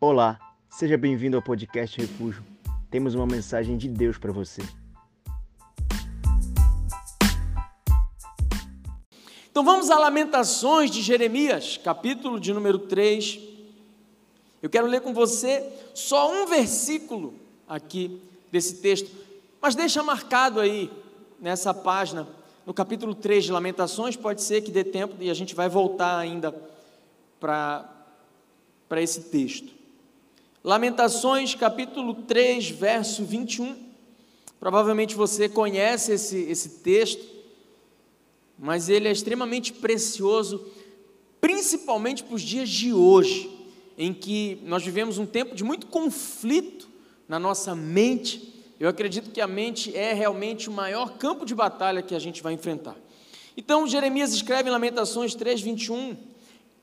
Olá, seja bem-vindo ao podcast Refúgio. Temos uma mensagem de Deus para você. Então vamos a Lamentações de Jeremias, capítulo de número 3. Eu quero ler com você só um versículo aqui desse texto, mas deixa marcado aí nessa página, no capítulo 3 de Lamentações, pode ser que dê tempo e a gente vai voltar ainda para esse texto. Lamentações, capítulo 3, verso 21. Provavelmente você conhece esse, esse texto, mas ele é extremamente precioso, principalmente para os dias de hoje, em que nós vivemos um tempo de muito conflito na nossa mente. Eu acredito que a mente é realmente o maior campo de batalha que a gente vai enfrentar. Então, Jeremias escreve em Lamentações 3, 21.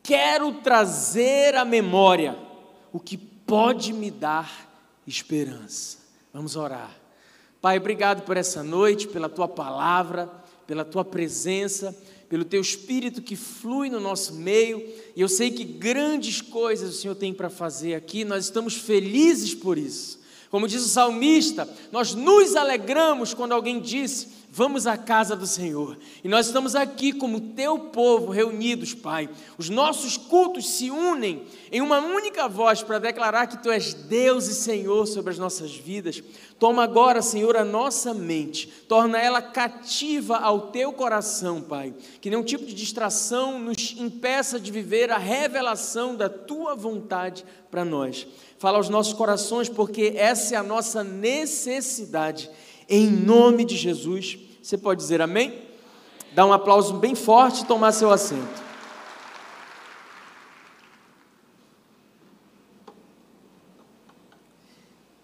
Quero trazer à memória o que pode me dar esperança. Vamos orar. Pai, obrigado por essa noite, pela tua palavra, pela tua presença, pelo teu espírito que flui no nosso meio. E eu sei que grandes coisas o Senhor tem para fazer aqui, nós estamos felizes por isso. Como diz o salmista, nós nos alegramos quando alguém disse: Vamos à casa do Senhor. E nós estamos aqui como teu povo reunidos, Pai. Os nossos cultos se unem em uma única voz para declarar que tu és Deus e Senhor sobre as nossas vidas. Toma agora, Senhor, a nossa mente, torna ela cativa ao teu coração, Pai. Que nenhum tipo de distração nos impeça de viver a revelação da tua vontade para nós. Fala aos nossos corações, porque essa é a nossa necessidade. Em nome de Jesus. Você pode dizer amém? Dá um aplauso bem forte e tomar seu assento.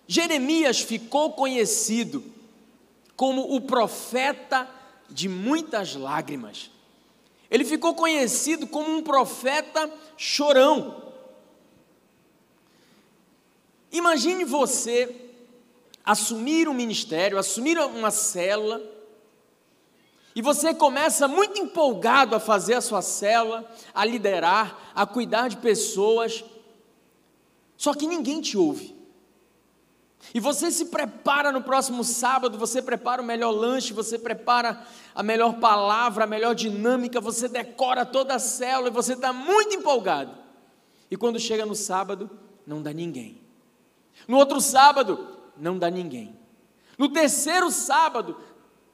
Jeremias ficou conhecido como o profeta de muitas lágrimas. Ele ficou conhecido como um profeta chorão. Imagine você assumir um ministério, assumir uma célula, e você começa muito empolgado a fazer a sua célula, a liderar, a cuidar de pessoas, só que ninguém te ouve. E você se prepara no próximo sábado, você prepara o melhor lanche, você prepara a melhor palavra, a melhor dinâmica, você decora toda a célula e você está muito empolgado. E quando chega no sábado, não dá ninguém. No outro sábado, não dá ninguém. No terceiro sábado,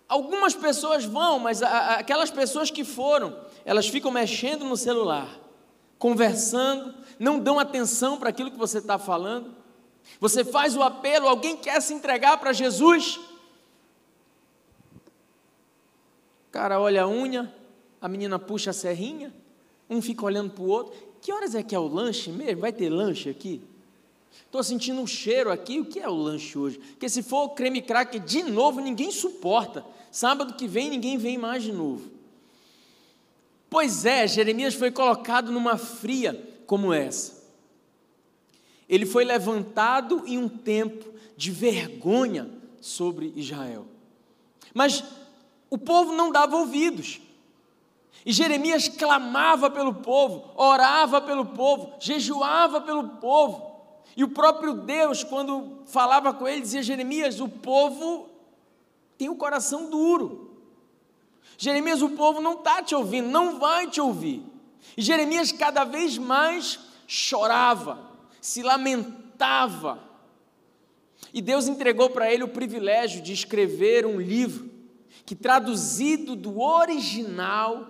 Algumas pessoas vão, mas aquelas pessoas que foram, elas ficam mexendo no celular, conversando, não dão atenção para aquilo que você está falando. Você faz o apelo, alguém quer se entregar para Jesus. O cara olha a unha, a menina puxa a serrinha, um fica olhando para o outro. Que horas é que é o lanche mesmo? Vai ter lanche aqui? Estou sentindo um cheiro aqui, o que é o lanche hoje? Porque se for creme cracker de novo, ninguém suporta. Sábado que vem ninguém vem mais de novo. Pois é, Jeremias foi colocado numa fria como essa. Ele foi levantado em um tempo de vergonha sobre Israel. Mas o povo não dava ouvidos. E Jeremias clamava pelo povo, orava pelo povo, jejuava pelo povo. E o próprio Deus, quando falava com ele, dizia: Jeremias, o povo tem o coração duro. Jeremias, o povo não está te ouvindo, não vai te ouvir. E Jeremias cada vez mais chorava, se lamentava. E Deus entregou para ele o privilégio de escrever um livro que, traduzido do original,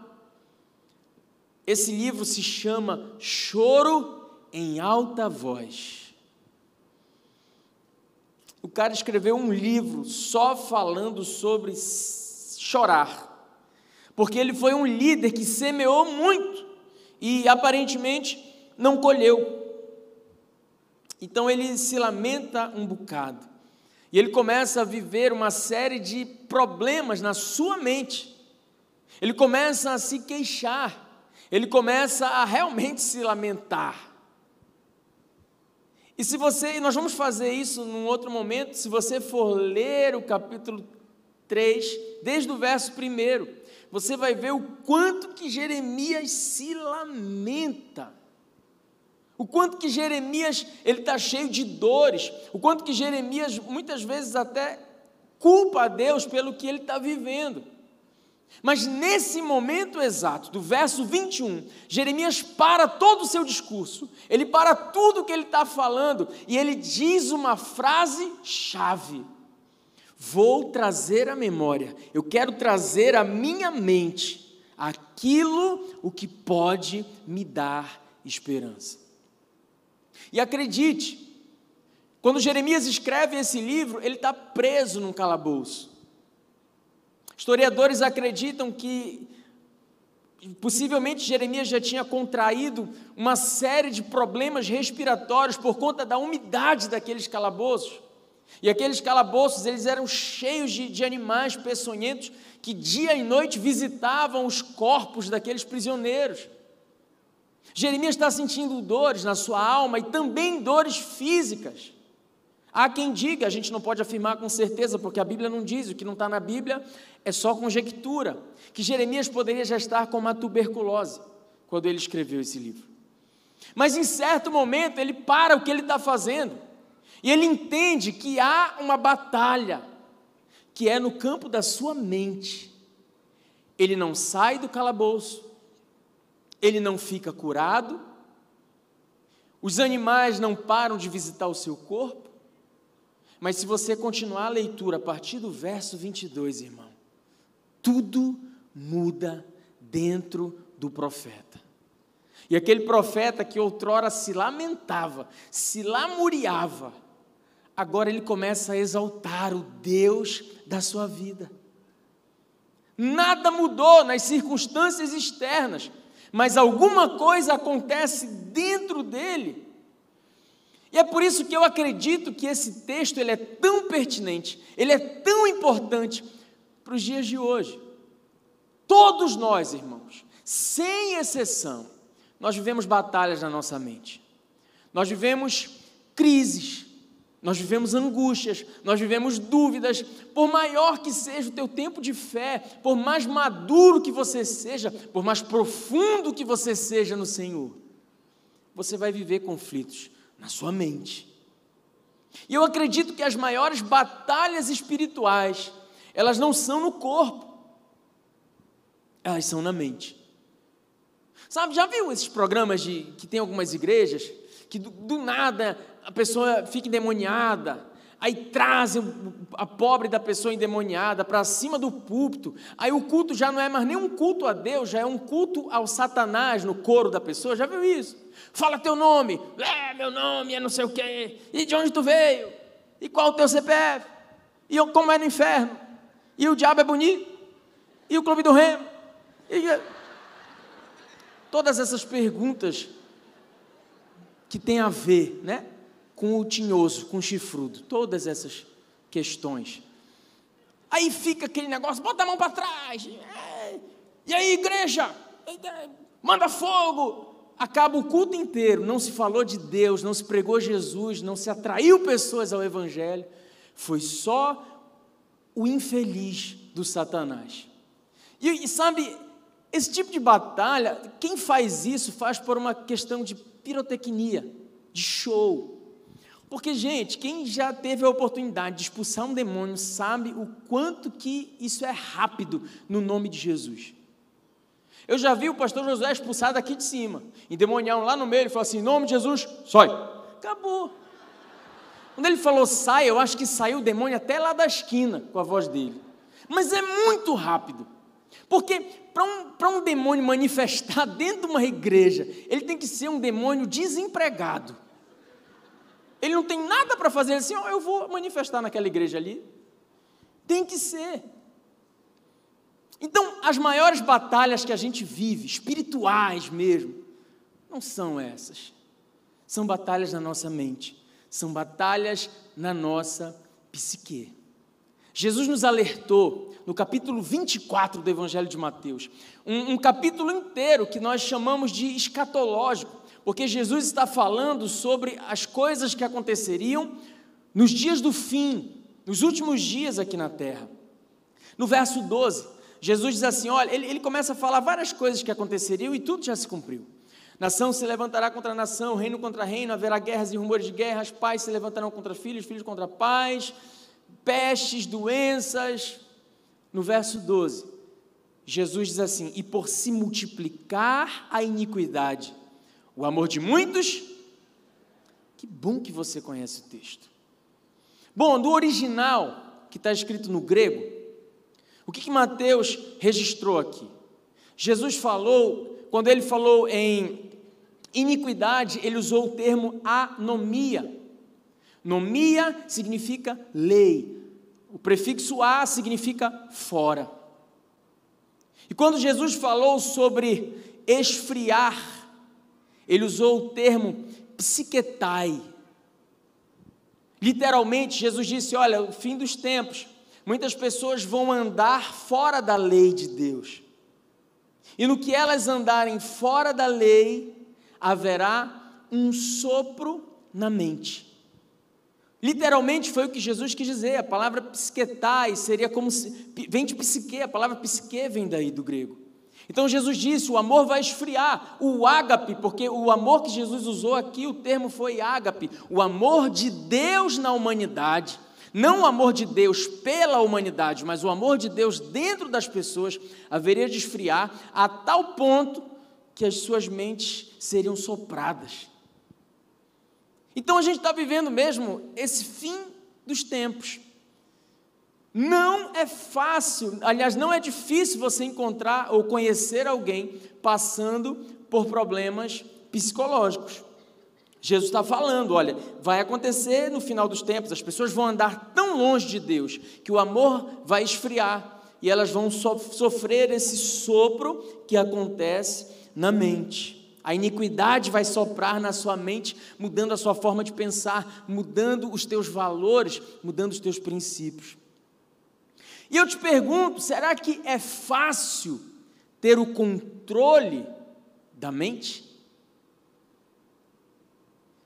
esse livro se chama Choro em Alta Voz. O cara escreveu um livro só falando sobre chorar. Porque ele foi um líder que semeou muito e aparentemente não colheu. Então ele se lamenta um bocado. E ele começa a viver uma série de problemas na sua mente. Ele começa a se queixar. Ele começa a realmente se lamentar. E se você, e nós vamos fazer isso num outro momento, se você for ler o capítulo 3, desde o verso 1, você vai ver o quanto que Jeremias se lamenta. O quanto que Jeremias ele está cheio de dores, o quanto que Jeremias muitas vezes até culpa a Deus pelo que ele está vivendo. Mas nesse momento exato, do verso 21, Jeremias para todo o seu discurso, ele para tudo que ele está falando e ele diz uma frase chave: Vou trazer à memória, eu quero trazer à minha mente aquilo o que pode me dar esperança. E acredite, quando Jeremias escreve esse livro, ele está preso num calabouço. Historiadores acreditam que possivelmente Jeremias já tinha contraído uma série de problemas respiratórios por conta da umidade daqueles calabouços. E aqueles calabouços, eles eram cheios de, de animais peçonhentos que dia e noite visitavam os corpos daqueles prisioneiros. Jeremias está sentindo dores na sua alma e também dores físicas. Há quem diga, a gente não pode afirmar com certeza, porque a Bíblia não diz, o que não está na Bíblia é só conjectura, que Jeremias poderia já estar com uma tuberculose quando ele escreveu esse livro. Mas em certo momento ele para o que ele está fazendo e ele entende que há uma batalha que é no campo da sua mente. Ele não sai do calabouço, ele não fica curado, os animais não param de visitar o seu corpo, mas se você continuar a leitura a partir do verso 22, irmão, tudo muda dentro do profeta. E aquele profeta que outrora se lamentava, se lamuriava, agora ele começa a exaltar o Deus da sua vida. Nada mudou nas circunstâncias externas, mas alguma coisa acontece dentro dele. E é por isso que eu acredito que esse texto ele é tão pertinente, ele é tão importante para os dias de hoje. Todos nós, irmãos, sem exceção, nós vivemos batalhas na nossa mente. Nós vivemos crises, nós vivemos angústias, nós vivemos dúvidas, por maior que seja o teu tempo de fé, por mais maduro que você seja, por mais profundo que você seja no Senhor, você vai viver conflitos na sua mente. E eu acredito que as maiores batalhas espirituais, elas não são no corpo, elas são na mente. Sabe, já viu esses programas de que tem algumas igrejas que do, do nada a pessoa fica endemoniada, aí trazem a pobre da pessoa endemoniada para cima do púlpito, aí o culto já não é mais nem um culto a Deus, já é um culto ao Satanás no coro da pessoa, já viu isso? Fala teu nome, é, meu nome é não sei o quê, e de onde tu veio, e qual o teu CPF, e como é no inferno, e o diabo é bonito, e o clube do remo, e... todas essas perguntas que tem a ver, né? Com o tinhoso, com o chifrudo, todas essas questões. Aí fica aquele negócio, bota a mão para trás. É. E aí, igreja, manda fogo. Acaba o culto inteiro, não se falou de Deus, não se pregou Jesus, não se atraiu pessoas ao Evangelho. Foi só o infeliz do Satanás. E, e sabe, esse tipo de batalha, quem faz isso faz por uma questão de pirotecnia, de show. Porque, gente, quem já teve a oportunidade de expulsar um demônio sabe o quanto que isso é rápido no nome de Jesus. Eu já vi o pastor Josué expulsar daqui de cima, endemoniar um lá no meio, ele falou assim: em nome de Jesus, sai. Acabou. Quando ele falou sai, eu acho que saiu o demônio até lá da esquina com a voz dele. Mas é muito rápido. Porque para um, um demônio manifestar dentro de uma igreja, ele tem que ser um demônio desempregado. Ele não tem nada para fazer assim, eu vou manifestar naquela igreja ali. Tem que ser. Então, as maiores batalhas que a gente vive, espirituais mesmo, não são essas. São batalhas na nossa mente, são batalhas na nossa psique. Jesus nos alertou no capítulo 24 do Evangelho de Mateus, um, um capítulo inteiro que nós chamamos de escatológico, porque Jesus está falando sobre as coisas que aconteceriam nos dias do fim, nos últimos dias aqui na terra. No verso 12, Jesus diz assim: olha, ele, ele começa a falar várias coisas que aconteceriam e tudo já se cumpriu. Nação se levantará contra nação, reino contra reino, haverá guerras e rumores de guerras, pais se levantarão contra filhos, filhos contra pais, pestes, doenças. No verso 12, Jesus diz assim: E por se multiplicar a iniquidade, o amor de muitos. Que bom que você conhece o texto. Bom, do original, que está escrito no grego, o que, que Mateus registrou aqui? Jesus falou, quando ele falou em iniquidade, ele usou o termo anomia. Nomia significa lei. O prefixo a significa fora. E quando Jesus falou sobre esfriar, ele usou o termo psiquetai. Literalmente, Jesus disse: Olha, o fim dos tempos, muitas pessoas vão andar fora da lei de Deus. E no que elas andarem fora da lei, haverá um sopro na mente. Literalmente foi o que Jesus quis dizer, a palavra psiquetai seria como se, vem de psique, a palavra psique vem daí do grego. Então Jesus disse: o amor vai esfriar, o ágape, porque o amor que Jesus usou aqui, o termo foi ágape, o amor de Deus na humanidade, não o amor de Deus pela humanidade, mas o amor de Deus dentro das pessoas, haveria de esfriar a tal ponto que as suas mentes seriam sopradas. Então a gente está vivendo mesmo esse fim dos tempos. Não é fácil, aliás, não é difícil você encontrar ou conhecer alguém passando por problemas psicológicos. Jesus está falando: olha, vai acontecer no final dos tempos, as pessoas vão andar tão longe de Deus que o amor vai esfriar e elas vão so sofrer esse sopro que acontece na mente. A iniquidade vai soprar na sua mente, mudando a sua forma de pensar, mudando os teus valores, mudando os teus princípios. E eu te pergunto: será que é fácil ter o controle da mente?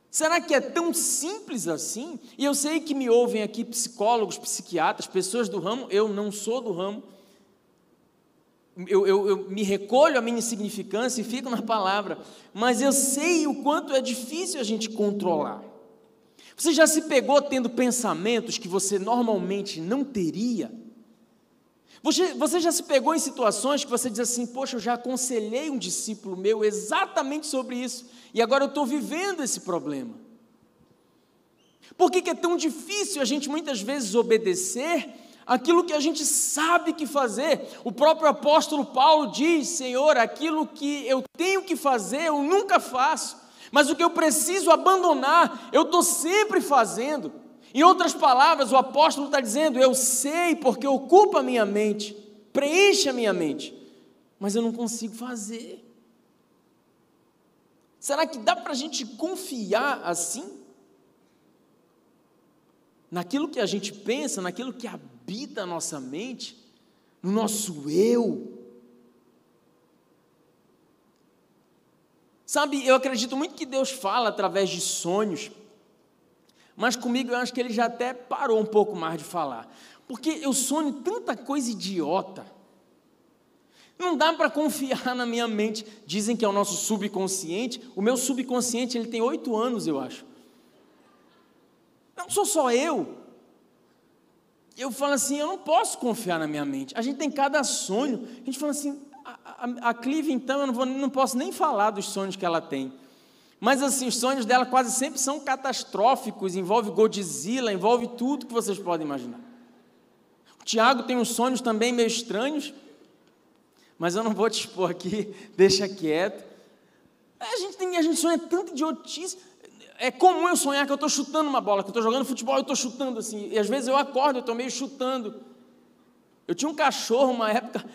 Será que é tão simples assim? E eu sei que me ouvem aqui psicólogos, psiquiatras, pessoas do ramo, eu não sou do ramo, eu, eu, eu, me recolho a minha insignificância e fico na palavra, mas eu sei o quanto é difícil a gente controlar. Você já se pegou tendo pensamentos que você normalmente não teria? Você, você já se pegou em situações que você diz assim: Poxa, eu já aconselhei um discípulo meu exatamente sobre isso, e agora eu estou vivendo esse problema. Por que, que é tão difícil a gente muitas vezes obedecer aquilo que a gente sabe que fazer. O próprio apóstolo Paulo diz: Senhor, aquilo que eu tenho que fazer, eu nunca faço, mas o que eu preciso abandonar, eu estou sempre fazendo. Em outras palavras, o apóstolo está dizendo: Eu sei porque ocupa a minha mente, preenche a minha mente, mas eu não consigo fazer. Será que dá para a gente confiar assim? Naquilo que a gente pensa, naquilo que habita a nossa mente, no nosso eu. Sabe, eu acredito muito que Deus fala através de sonhos, mas comigo eu acho que ele já até parou um pouco mais de falar, porque eu sonho tanta coisa idiota. Não dá para confiar na minha mente. Dizem que é o nosso subconsciente. O meu subconsciente ele tem oito anos, eu acho. Não sou só eu eu falo assim, eu não posso confiar na minha mente. A gente tem cada sonho. A gente fala assim, a, a, a Clive, então, eu não, vou, não posso nem falar dos sonhos que ela tem. Mas assim, os sonhos dela quase sempre são catastróficos, envolve Godzilla, envolve tudo que vocês podem imaginar. O Tiago tem uns sonhos também meio estranhos, mas eu não vou te expor aqui, deixa quieto. A gente, tem, a gente sonha tanto idiotice é comum eu sonhar que eu estou chutando uma bola, que eu estou jogando futebol e estou chutando assim. E às vezes eu acordo, eu estou meio chutando. Eu tinha um cachorro uma época,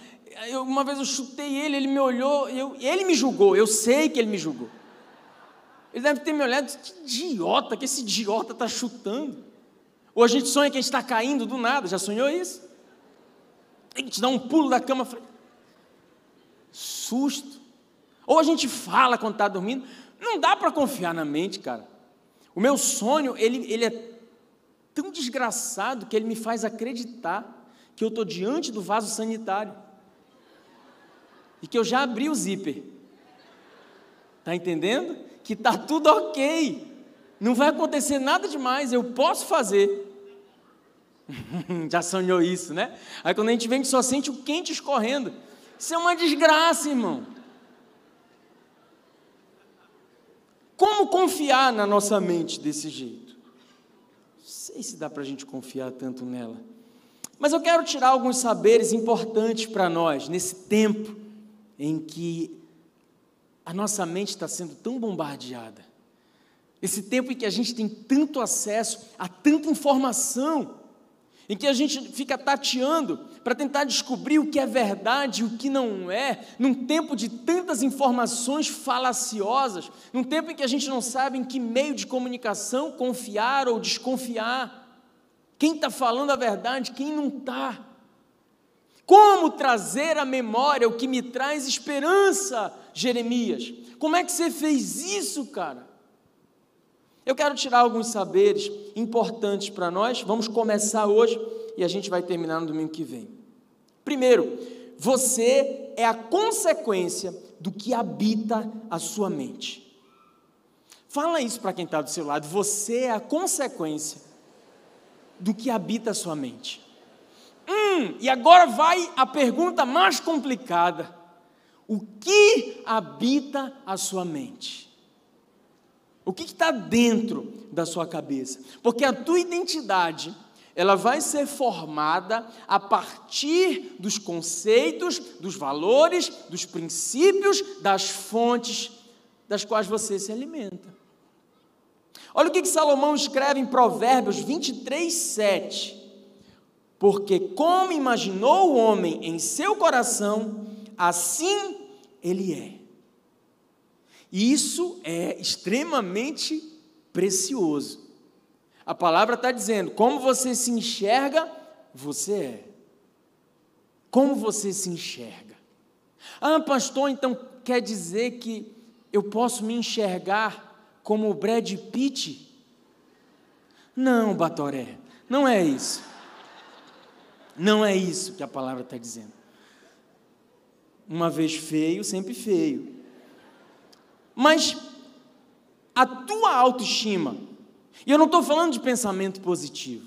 eu, uma vez eu chutei ele, ele me olhou, eu, ele me julgou, eu sei que ele me julgou. Ele deve ter me olhado, que idiota, que esse idiota está chutando. Ou a gente sonha que a gente está caindo do nada, já sonhou isso? A gente dá um pulo da cama, susto. Ou a gente fala quando está dormindo, não dá para confiar na mente, cara. O meu sonho, ele, ele é tão desgraçado que ele me faz acreditar que eu estou diante do vaso sanitário. E que eu já abri o zíper. Tá entendendo? Que tá tudo ok. Não vai acontecer nada demais, eu posso fazer. Já sonhou isso, né? Aí quando a gente vem, a gente só sente o quente escorrendo. Isso é uma desgraça, irmão. Como confiar na nossa mente desse jeito? Não sei se dá para a gente confiar tanto nela. Mas eu quero tirar alguns saberes importantes para nós nesse tempo em que a nossa mente está sendo tão bombardeada. Esse tempo em que a gente tem tanto acesso a tanta informação em que a gente fica tateando para tentar descobrir o que é verdade e o que não é, num tempo de tantas informações falaciosas, num tempo em que a gente não sabe em que meio de comunicação confiar ou desconfiar, quem está falando a verdade, quem não está. Como trazer à memória o que me traz esperança, Jeremias? Como é que você fez isso, cara? Eu quero tirar alguns saberes importantes para nós. Vamos começar hoje e a gente vai terminar no domingo que vem. Primeiro, você é a consequência do que habita a sua mente. Fala isso para quem está do seu lado. Você é a consequência do que habita a sua mente. Hum, e agora vai a pergunta mais complicada: o que habita a sua mente? O que está dentro da sua cabeça? Porque a tua identidade, ela vai ser formada a partir dos conceitos, dos valores, dos princípios, das fontes das quais você se alimenta. Olha o que, que Salomão escreve em Provérbios 23, 7. Porque como imaginou o homem em seu coração, assim ele é. E isso é extremamente precioso. A palavra está dizendo: como você se enxerga, você é. Como você se enxerga. Ah, pastor, então quer dizer que eu posso me enxergar como o Brad Pitt? Não, Batoré, não é isso. Não é isso que a palavra está dizendo. Uma vez feio, sempre feio. Mas a tua autoestima, e eu não estou falando de pensamento positivo,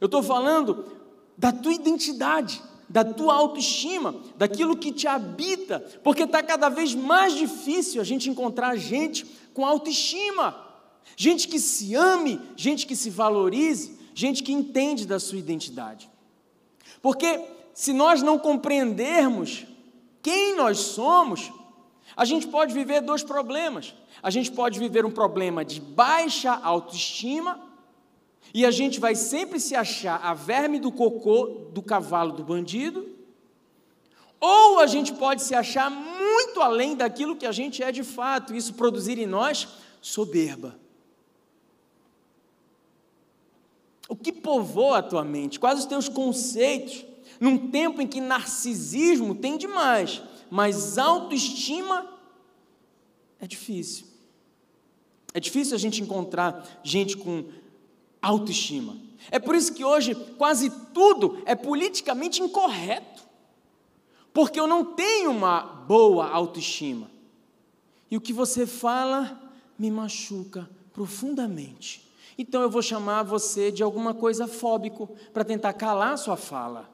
eu estou falando da tua identidade, da tua autoestima, daquilo que te habita, porque está cada vez mais difícil a gente encontrar gente com autoestima, gente que se ame, gente que se valorize, gente que entende da sua identidade. Porque se nós não compreendermos quem nós somos, a gente pode viver dois problemas. A gente pode viver um problema de baixa autoestima, e a gente vai sempre se achar a verme do cocô do cavalo do bandido, ou a gente pode se achar muito além daquilo que a gente é de fato, isso produzir em nós soberba. O que povoa a tua mente? Quais os teus conceitos? Num tempo em que narcisismo tem demais, mas autoestima é difícil. É difícil a gente encontrar gente com autoestima. É por isso que hoje quase tudo é politicamente incorreto. Porque eu não tenho uma boa autoestima. E o que você fala me machuca profundamente. Então eu vou chamar você de alguma coisa fóbico para tentar calar sua fala.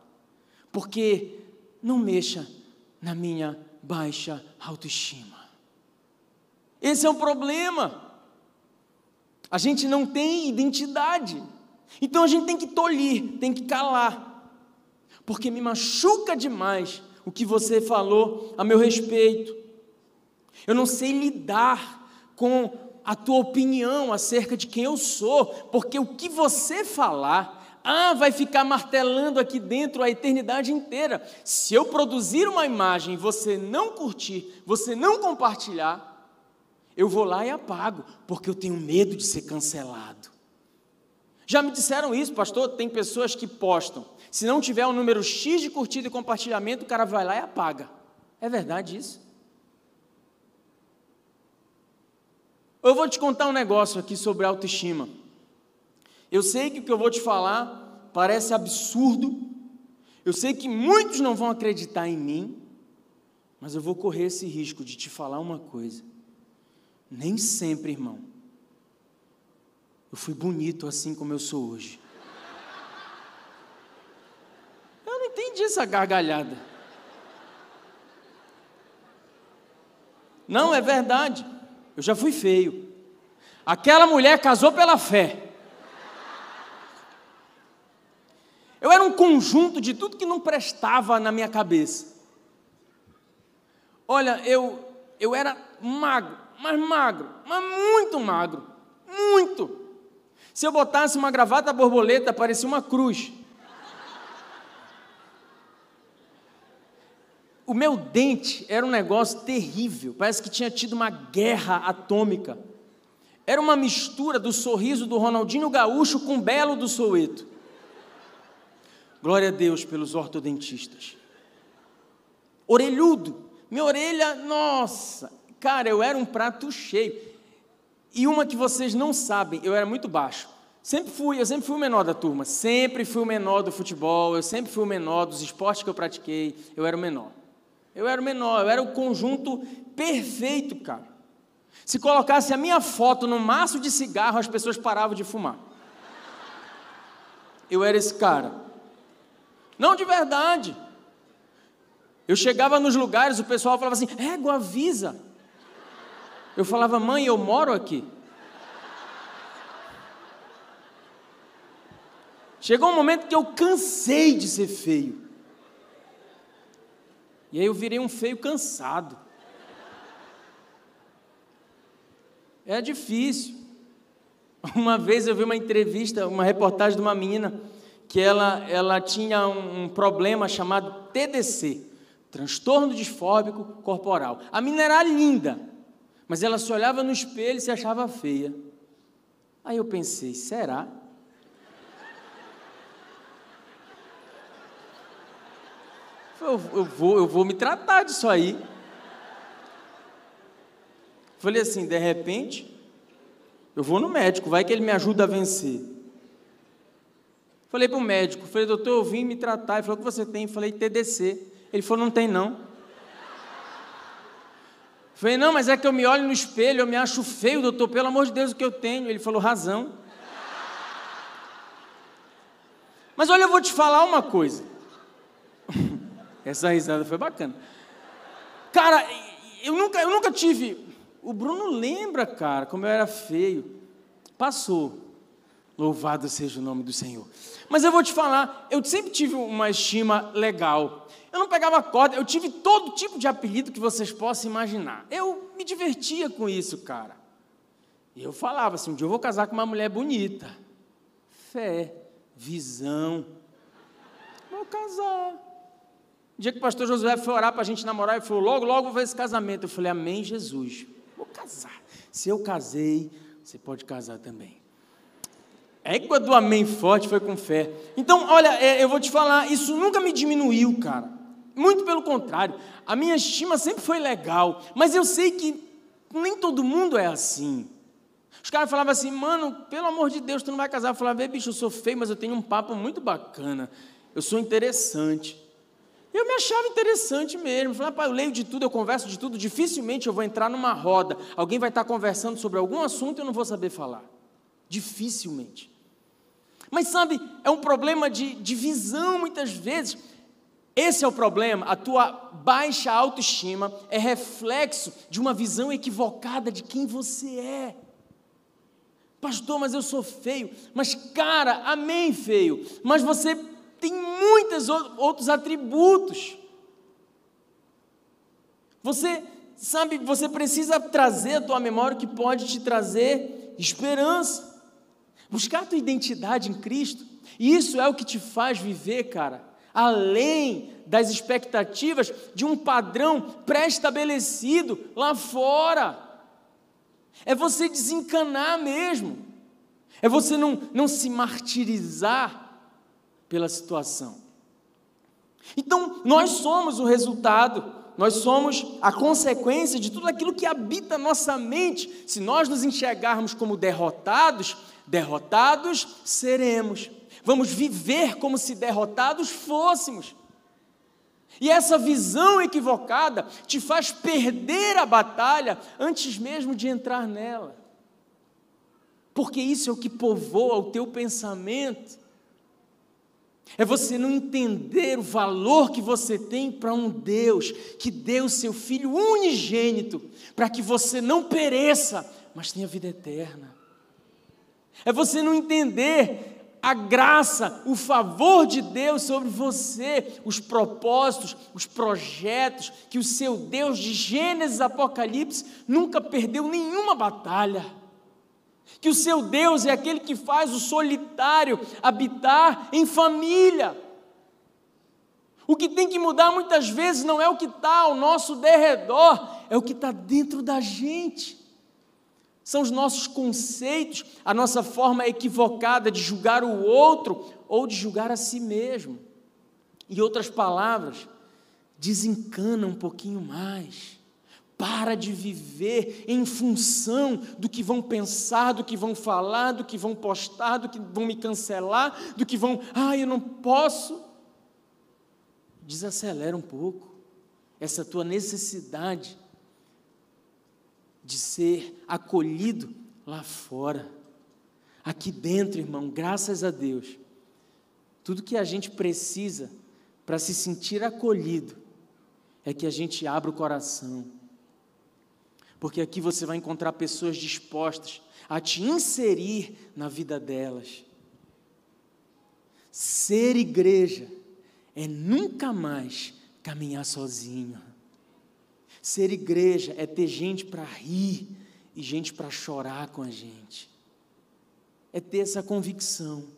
Porque não mexa na minha baixa autoestima. Esse é um problema. A gente não tem identidade. Então a gente tem que tolir, tem que calar. Porque me machuca demais o que você falou a meu respeito. Eu não sei lidar com a tua opinião acerca de quem eu sou, porque o que você falar ah, vai ficar martelando aqui dentro a eternidade inteira. Se eu produzir uma imagem e você não curtir, você não compartilhar, eu vou lá e apago, porque eu tenho medo de ser cancelado. Já me disseram isso, pastor. Tem pessoas que postam. Se não tiver um número X de curtida e compartilhamento, o cara vai lá e apaga. É verdade isso? Eu vou te contar um negócio aqui sobre autoestima. Eu sei que o que eu vou te falar parece absurdo, eu sei que muitos não vão acreditar em mim, mas eu vou correr esse risco de te falar uma coisa. Nem sempre, irmão. Eu fui bonito assim como eu sou hoje. Eu não entendi essa gargalhada. Não, é verdade. Eu já fui feio. Aquela mulher casou pela fé. Eu era um conjunto de tudo que não prestava na minha cabeça. Olha, eu, eu era magro, mas magro, mas muito magro, muito. Se eu botasse uma gravata borboleta, parecia uma cruz. O meu dente era um negócio terrível, parece que tinha tido uma guerra atômica. Era uma mistura do sorriso do Ronaldinho Gaúcho com o belo do Soueto. Glória a Deus pelos ortodontistas. Orelhudo, minha orelha, nossa, cara, eu era um prato cheio. E uma que vocês não sabem, eu era muito baixo. Sempre fui, eu sempre fui o menor da turma, sempre fui o menor do futebol, eu sempre fui o menor dos esportes que eu pratiquei, eu era o menor. Eu era o menor, eu era o conjunto perfeito, cara. Se colocasse a minha foto no maço de cigarro, as pessoas paravam de fumar. Eu era esse cara. Não de verdade. Eu chegava nos lugares, o pessoal falava assim: égua, avisa. Eu falava, mãe, eu moro aqui. Chegou um momento que eu cansei de ser feio. E aí eu virei um feio cansado. É difícil. Uma vez eu vi uma entrevista, uma reportagem de uma menina que ela, ela tinha um, um problema chamado TDC, transtorno disfóbico corporal. A menina era linda, mas ela se olhava no espelho e se achava feia. Aí eu pensei, será? Eu, eu, vou, eu vou me tratar disso aí. Falei assim, de repente, eu vou no médico, vai que ele me ajuda a vencer. Falei para o médico, falei, doutor, eu vim me tratar. Ele falou, o que você tem? Falei, TDC. Ele falou, não tem não. Falei, não, mas é que eu me olho no espelho, eu me acho feio, doutor, pelo amor de Deus, o que eu tenho? Ele falou, razão. Mas olha, eu vou te falar uma coisa. Essa risada foi bacana. Cara, eu nunca, eu nunca tive. O Bruno lembra, cara, como eu era feio. Passou. Louvado seja o nome do Senhor. Mas eu vou te falar, eu sempre tive uma estima legal. Eu não pegava corda, eu tive todo tipo de apelido que vocês possam imaginar. Eu me divertia com isso, cara. E eu falava assim: um dia eu vou casar com uma mulher bonita. Fé, visão. Vou casar. O dia que o pastor Josué foi orar para a gente namorar, ele falou: logo, logo ver esse casamento. Eu falei: Amém, Jesus. Vou casar. Se eu casei, você pode casar também. Égua do amém forte foi com fé. Então, olha, é, eu vou te falar, isso nunca me diminuiu, cara. Muito pelo contrário. A minha estima sempre foi legal. Mas eu sei que nem todo mundo é assim. Os caras falavam assim, mano, pelo amor de Deus, tu não vai casar. Eu falava, bicho, eu sou feio, mas eu tenho um papo muito bacana. Eu sou interessante. Eu me achava interessante mesmo. Falava, pai, eu leio de tudo, eu converso de tudo. Dificilmente eu vou entrar numa roda. Alguém vai estar conversando sobre algum assunto e eu não vou saber falar. Dificilmente. Mas sabe, é um problema de, de visão muitas vezes. Esse é o problema. A tua baixa autoestima é reflexo de uma visão equivocada de quem você é. Pastor, mas eu sou feio. Mas, cara, amém, feio. Mas você tem muitos outros atributos. Você, sabe, você precisa trazer a tua memória que pode te trazer esperança. Buscar a tua identidade em Cristo. E isso é o que te faz viver, cara, além das expectativas de um padrão pré-estabelecido lá fora. É você desencanar mesmo. É você não, não se martirizar pela situação. Então, nós somos o resultado, nós somos a consequência de tudo aquilo que habita nossa mente. Se nós nos enxergarmos como derrotados, derrotados seremos. Vamos viver como se derrotados fôssemos. E essa visão equivocada te faz perder a batalha antes mesmo de entrar nela. Porque isso é o que povoa o teu pensamento. É você não entender o valor que você tem para um Deus que deu seu Filho unigênito para que você não pereça, mas tenha vida eterna. É você não entender a graça, o favor de Deus sobre você, os propósitos, os projetos, que o seu Deus de Gênesis Apocalipse nunca perdeu nenhuma batalha. Que o seu Deus é aquele que faz o solitário habitar em família. O que tem que mudar muitas vezes não é o que está ao nosso derredor, é o que está dentro da gente são os nossos conceitos, a nossa forma equivocada de julgar o outro ou de julgar a si mesmo. Em outras palavras, desencana um pouquinho mais. Para de viver em função do que vão pensar, do que vão falar, do que vão postar, do que vão me cancelar, do que vão, ah, eu não posso. Desacelera um pouco essa tua necessidade de ser acolhido lá fora. Aqui dentro, irmão, graças a Deus, tudo que a gente precisa para se sentir acolhido é que a gente abra o coração. Porque aqui você vai encontrar pessoas dispostas a te inserir na vida delas. Ser igreja é nunca mais caminhar sozinho. Ser igreja é ter gente para rir e gente para chorar com a gente. É ter essa convicção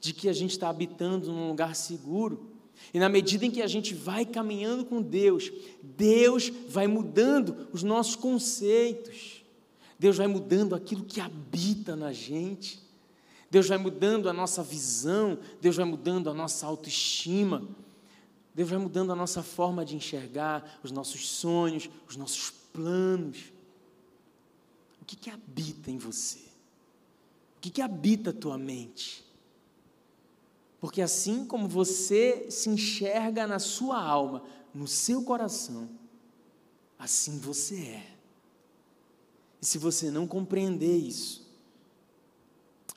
de que a gente está habitando num lugar seguro. E na medida em que a gente vai caminhando com Deus, Deus vai mudando os nossos conceitos. Deus vai mudando aquilo que habita na gente. Deus vai mudando a nossa visão, Deus vai mudando a nossa autoestima. Deus vai mudando a nossa forma de enxergar, os nossos sonhos, os nossos planos. O que, que habita em você? O que, que habita a tua mente? Porque assim como você se enxerga na sua alma, no seu coração, assim você é. E se você não compreender isso,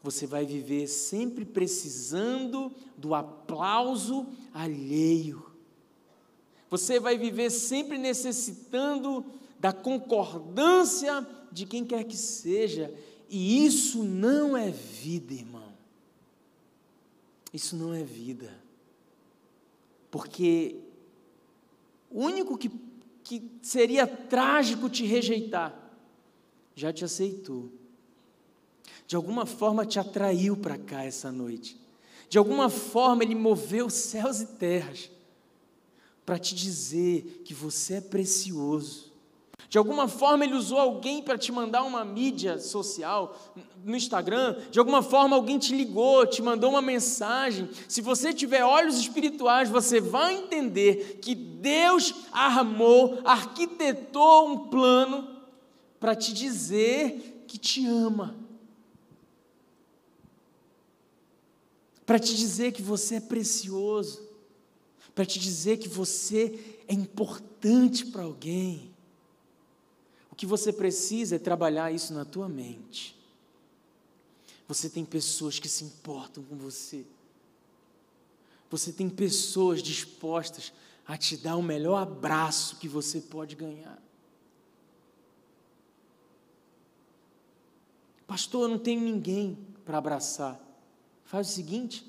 você vai viver sempre precisando do aplauso alheio. Você vai viver sempre necessitando da concordância de quem quer que seja, e isso não é vida, irmão. Isso não é vida. Porque o único que, que seria trágico te rejeitar, já te aceitou. De alguma forma te atraiu para cá essa noite. De alguma forma ele moveu céus e terras para te dizer que você é precioso. De alguma forma ele usou alguém para te mandar uma mídia social no Instagram, de alguma forma alguém te ligou, te mandou uma mensagem. Se você tiver olhos espirituais, você vai entender que Deus armou, arquitetou um plano para te dizer que te ama. Para te dizer que você é precioso para te dizer que você é importante para alguém. Que você precisa é trabalhar isso na tua mente. Você tem pessoas que se importam com você. Você tem pessoas dispostas a te dar o melhor abraço que você pode ganhar. Pastor, eu não tenho ninguém para abraçar. Faz o seguinte: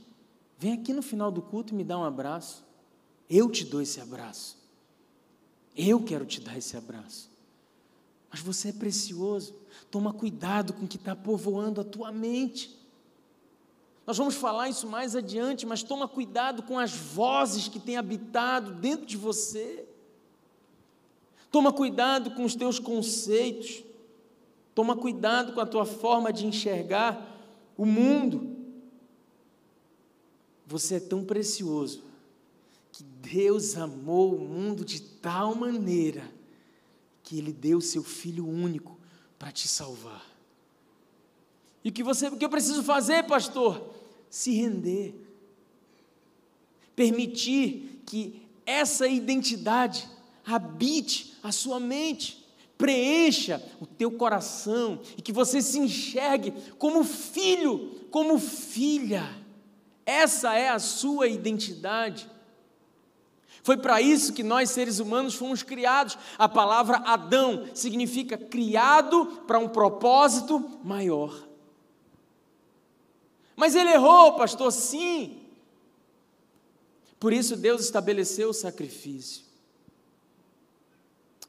vem aqui no final do culto e me dá um abraço. Eu te dou esse abraço. Eu quero te dar esse abraço. Mas você é precioso. Toma cuidado com o que está povoando a tua mente. Nós vamos falar isso mais adiante, mas toma cuidado com as vozes que têm habitado dentro de você. Toma cuidado com os teus conceitos. Toma cuidado com a tua forma de enxergar o mundo. Você é tão precioso que Deus amou o mundo de tal maneira que Ele deu seu Filho único para te salvar. E que, você, o que eu preciso fazer, pastor? Se render. Permitir que essa identidade habite a sua mente, preencha o teu coração e que você se enxergue como filho, como filha. Essa é a sua identidade. Foi para isso que nós, seres humanos, fomos criados. A palavra Adão significa criado para um propósito maior. Mas ele errou, pastor, sim. Por isso Deus estabeleceu o sacrifício.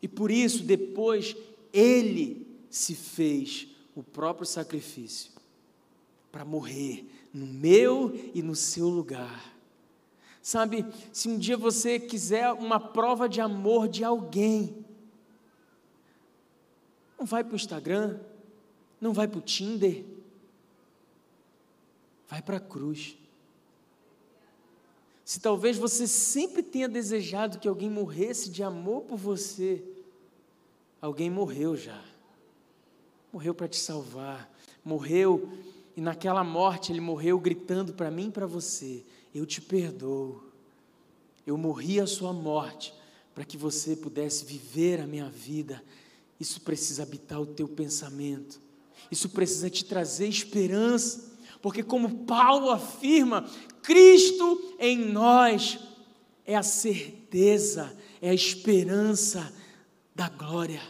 E por isso, depois, ele se fez o próprio sacrifício para morrer no meu e no seu lugar. Sabe, se um dia você quiser uma prova de amor de alguém, não vai para o Instagram, não vai para o Tinder, vai para a cruz. Se talvez você sempre tenha desejado que alguém morresse de amor por você, alguém morreu já. Morreu para te salvar. Morreu e naquela morte ele morreu gritando para mim e para você: Eu te perdoo. Eu morri a sua morte para que você pudesse viver a minha vida. Isso precisa habitar o teu pensamento. Isso precisa te trazer esperança. Porque, como Paulo afirma, Cristo em nós é a certeza, é a esperança da glória.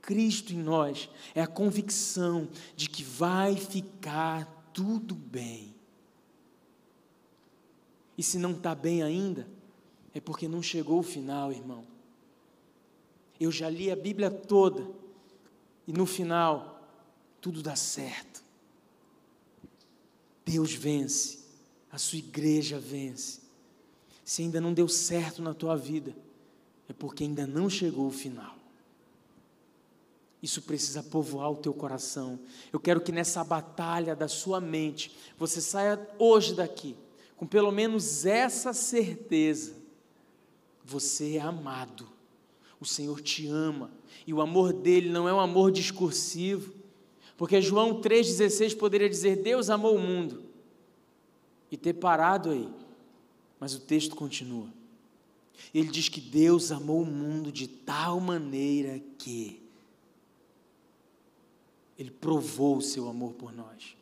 Cristo em nós é a convicção de que vai ficar tudo bem. E se não está bem ainda, é porque não chegou o final, irmão. Eu já li a Bíblia toda e no final tudo dá certo. Deus vence, a sua igreja vence. Se ainda não deu certo na tua vida, é porque ainda não chegou o final. Isso precisa povoar o teu coração. Eu quero que nessa batalha da sua mente, você saia hoje daqui com pelo menos essa certeza: você é amado, o Senhor te ama, e o amor dele não é um amor discursivo, porque João 3,16 poderia dizer: Deus amou o mundo, e ter parado aí, mas o texto continua. Ele diz que Deus amou o mundo de tal maneira que Ele provou o seu amor por nós.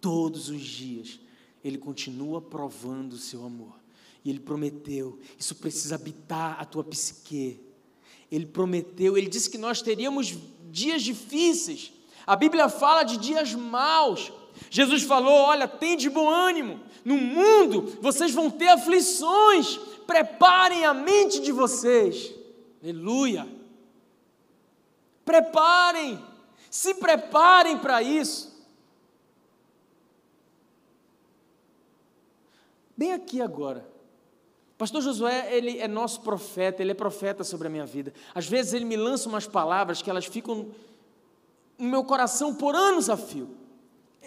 Todos os dias, Ele continua provando o seu amor. E Ele prometeu, isso precisa habitar a tua psique. Ele prometeu, Ele disse que nós teríamos dias difíceis, a Bíblia fala de dias maus. Jesus falou: Olha, tem de bom ânimo, no mundo vocês vão ter aflições, preparem a mente de vocês. Aleluia. Preparem, se preparem para isso. Bem aqui agora. Pastor Josué, ele é nosso profeta, ele é profeta sobre a minha vida. Às vezes ele me lança umas palavras que elas ficam no meu coração por anos a fio.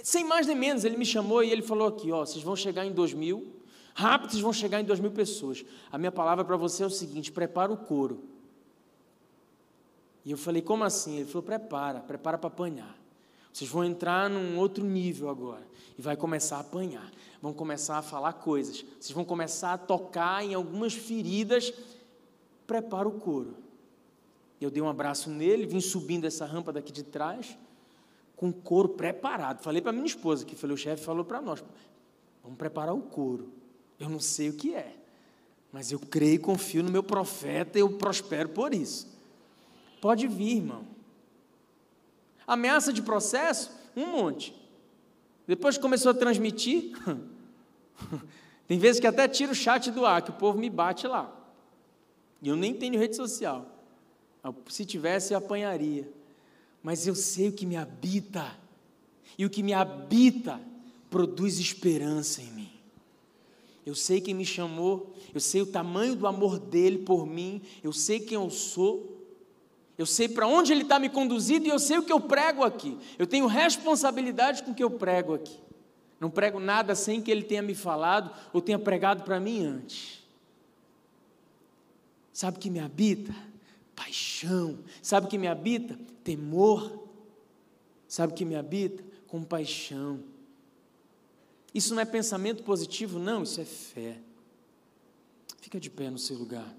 Sem mais nem menos, ele me chamou e ele falou aqui, ó, vocês vão chegar em dois mil, rápido vocês vão chegar em dois mil pessoas. A minha palavra para você é o seguinte, prepara o couro. E eu falei, como assim? Ele falou, prepara, prepara para apanhar. Vocês vão entrar num outro nível agora e vai começar a apanhar. Vão começar a falar coisas. Vocês vão começar a tocar em algumas feridas. Prepara o couro. Eu dei um abraço nele, vim subindo essa rampa daqui de trás, com o couro preparado. Falei para minha esposa, que falei, o chefe falou para nós, vamos preparar o couro. Eu não sei o que é, mas eu creio e confio no meu profeta e eu prospero por isso. Pode vir, irmão. Ameaça de processo? Um monte. Depois começou a transmitir, tem vezes que até tira o chat do ar, que o povo me bate lá. E eu nem tenho rede social. Se tivesse, eu apanharia. Mas eu sei o que me habita. E o que me habita produz esperança em mim. Eu sei quem me chamou, eu sei o tamanho do amor dele por mim, eu sei quem eu sou, eu sei para onde ele está me conduzindo e eu sei o que eu prego aqui. Eu tenho responsabilidade com o que eu prego aqui. Não prego nada sem que ele tenha me falado ou tenha pregado para mim antes. Sabe o que me habita? paixão. Sabe o que me habita? Temor. Sabe o que me habita? Compaixão. Isso não é pensamento positivo, não, isso é fé. Fica de pé no seu lugar.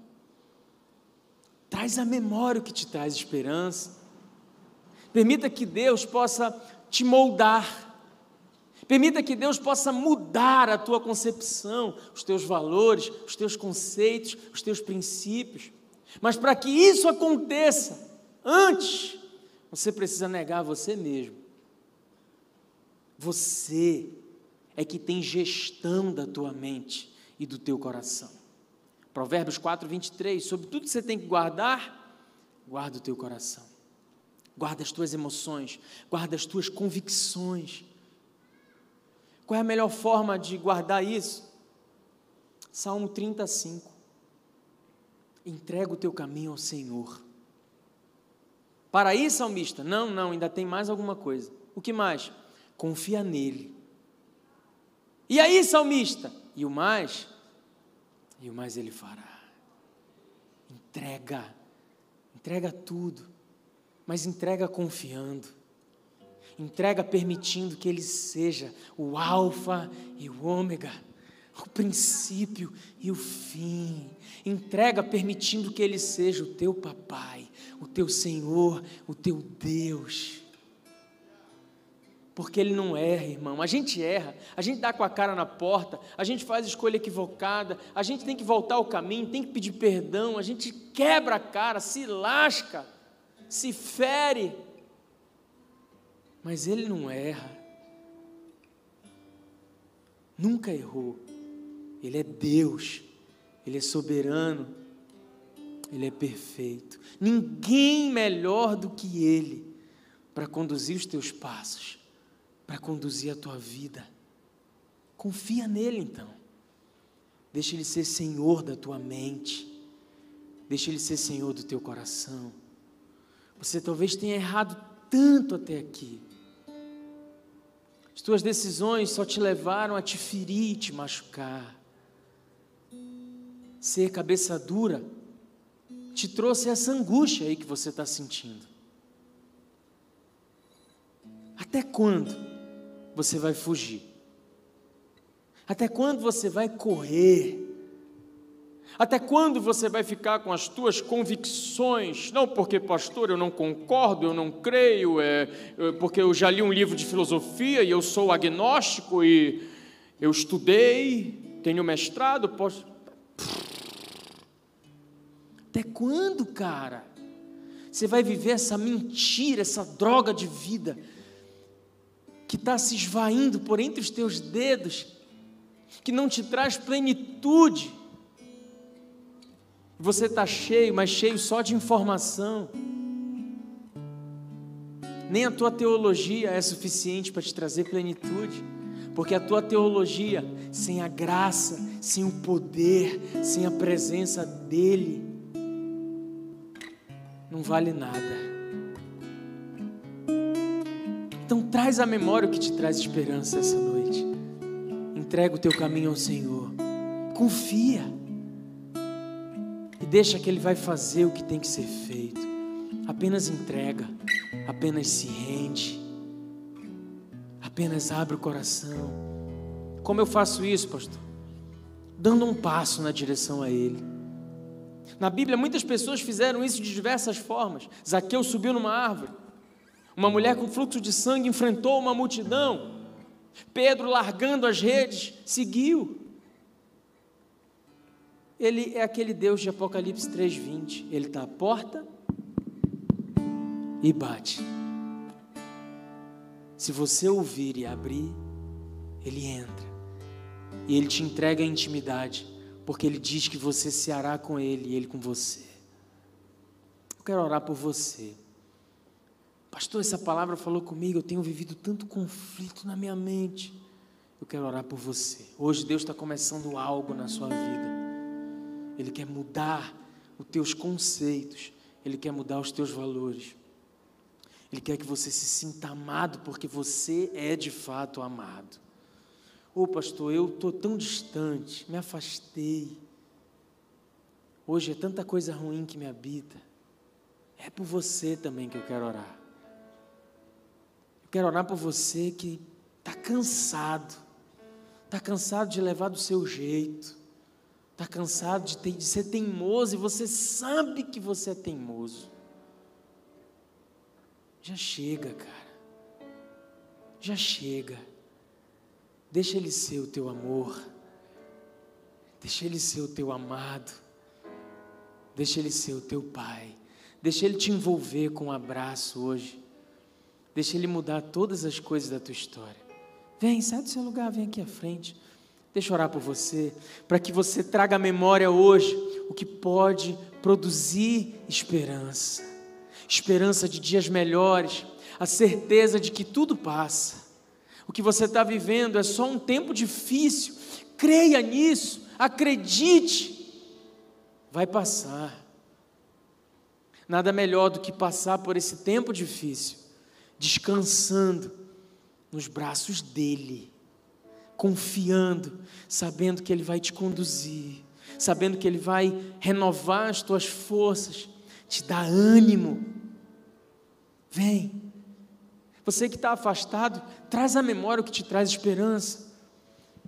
Traz a memória o que te traz esperança. Permita que Deus possa te moldar. Permita que Deus possa mudar a tua concepção, os teus valores, os teus conceitos, os teus princípios. Mas para que isso aconteça, antes, você precisa negar você mesmo. Você é que tem gestão da tua mente e do teu coração. Provérbios 4, 23. Sobre tudo que você tem que guardar, guarda o teu coração. Guarda as tuas emoções, guarda as tuas convicções. Qual é a melhor forma de guardar isso? Salmo 35. Entrega o teu caminho ao Senhor. Para aí, salmista? Não, não, ainda tem mais alguma coisa. O que mais? Confia nele. E aí, salmista? E o mais? E o mais ele fará. Entrega. Entrega tudo. Mas entrega confiando. Entrega permitindo que ele seja o Alfa e o Ômega o princípio e o fim. Entrega permitindo que Ele seja o teu papai, o teu Senhor, o teu Deus. Porque Ele não erra, irmão. A gente erra, a gente dá com a cara na porta, a gente faz escolha equivocada, a gente tem que voltar ao caminho, tem que pedir perdão, a gente quebra a cara, se lasca, se fere. Mas Ele não erra. Nunca errou. Ele é Deus, Ele é soberano, Ele é perfeito. Ninguém melhor do que Ele para conduzir os teus passos, para conduzir a tua vida. Confia nele então. Deixa Ele ser Senhor da tua mente. Deixa Ele ser Senhor do teu coração. Você talvez tenha errado tanto até aqui. As tuas decisões só te levaram a te ferir e te machucar ser cabeça dura te trouxe essa angústia aí que você está sentindo. Até quando você vai fugir? Até quando você vai correr? Até quando você vai ficar com as tuas convicções? Não porque, pastor, eu não concordo, eu não creio, é, é porque eu já li um livro de filosofia e eu sou agnóstico e eu estudei, tenho mestrado, posso. Até quando, cara? Você vai viver essa mentira, essa droga de vida que está se esvaindo por entre os teus dedos, que não te traz plenitude. Você está cheio, mas cheio só de informação. Nem a tua teologia é suficiente para te trazer plenitude, porque a tua teologia, sem a graça, sem o poder, sem a presença dEle, não vale nada. Então traz à memória o que te traz esperança essa noite. Entrega o teu caminho ao Senhor. Confia. E deixa que Ele vai fazer o que tem que ser feito. Apenas entrega. Apenas se rende. Apenas abre o coração. Como eu faço isso, pastor? Dando um passo na direção a Ele na Bíblia, muitas pessoas fizeram isso de diversas formas. Zaqueu subiu numa árvore. Uma mulher com fluxo de sangue enfrentou uma multidão. Pedro, largando as redes, seguiu. Ele é aquele Deus de Apocalipse 3:20. Ele está à porta e bate. Se você ouvir e abrir, ele entra. E ele te entrega a intimidade porque Ele diz que você se hará com Ele e Ele com você. Eu quero orar por você. Pastor, essa palavra falou comigo, eu tenho vivido tanto conflito na minha mente. Eu quero orar por você. Hoje Deus está começando algo na sua vida. Ele quer mudar os teus conceitos, Ele quer mudar os teus valores. Ele quer que você se sinta amado, porque você é de fato amado. Ô oh, pastor, eu estou tão distante, me afastei. Hoje é tanta coisa ruim que me habita. É por você também que eu quero orar. Quero orar por você que está cansado, está cansado de levar do seu jeito, Está cansado de, ter, de ser teimoso e você sabe que você é teimoso. Já chega, cara. Já chega. Deixa ele ser o teu amor. Deixa ele ser o teu amado. Deixa ele ser o teu pai. Deixa ele te envolver com um abraço hoje. Deixa ele mudar todas as coisas da tua história. Vem, sai do seu lugar, vem aqui à frente. Deixa eu orar por você, para que você traga à memória hoje o que pode produzir esperança. Esperança de dias melhores, a certeza de que tudo passa. O que você está vivendo é só um tempo difícil. Creia nisso, acredite, vai passar. Nada melhor do que passar por esse tempo difícil, descansando nos braços dEle confiando, sabendo que Ele vai te conduzir, sabendo que Ele vai renovar as tuas forças, te dar ânimo. Vem. Você que está afastado, traz à memória o que te traz esperança.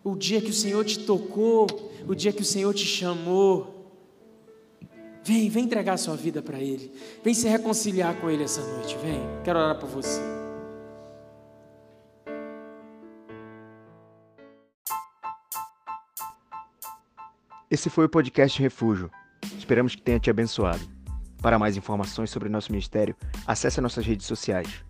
O dia que o Senhor te tocou, o dia que o Senhor te chamou. Vem, vem entregar sua vida para Ele. Vem se reconciliar com Ele essa noite. Vem, quero orar por você. Esse foi o podcast Refúgio. Esperamos que tenha te abençoado. Para mais informações sobre nosso ministério, acesse nossas redes sociais